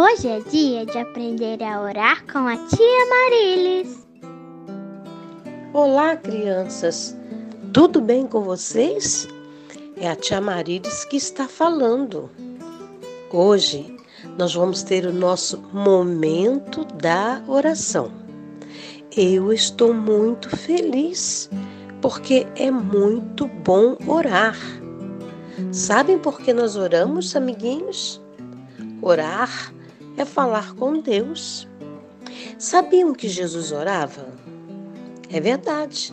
Hoje é dia de aprender a orar com a tia Marilis. Olá, crianças. Tudo bem com vocês? É a tia Marilis que está falando. Hoje nós vamos ter o nosso momento da oração. Eu estou muito feliz porque é muito bom orar. Sabem por que nós oramos, amiguinhos? Orar é falar com Deus. Sabiam que Jesus orava? É verdade.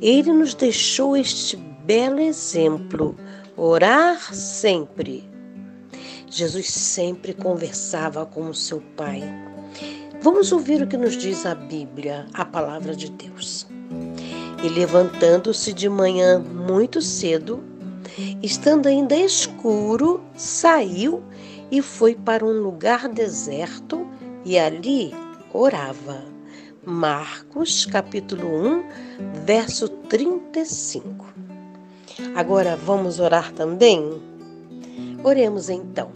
Ele nos deixou este belo exemplo: orar sempre. Jesus sempre conversava com o seu Pai. Vamos ouvir o que nos diz a Bíblia, a palavra de Deus. E levantando-se de manhã muito cedo, estando ainda escuro, saiu e foi para um lugar deserto e ali orava. Marcos capítulo 1, verso 35. Agora vamos orar também? Oremos então.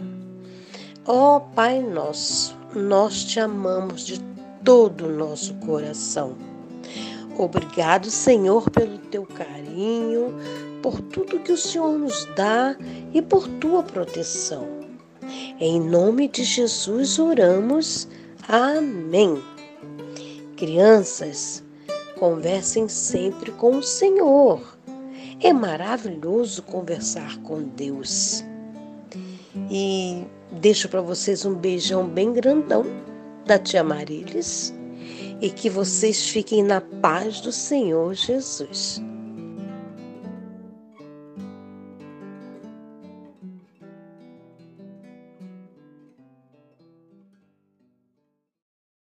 Ó oh, Pai nosso, nós te amamos de todo o nosso coração. Obrigado, Senhor, pelo teu carinho, por tudo que o Senhor nos dá e por tua proteção. Em nome de Jesus oramos. Amém. Crianças, conversem sempre com o Senhor. É maravilhoso conversar com Deus. E deixo para vocês um beijão bem grandão da tia Marilis e que vocês fiquem na paz do Senhor Jesus.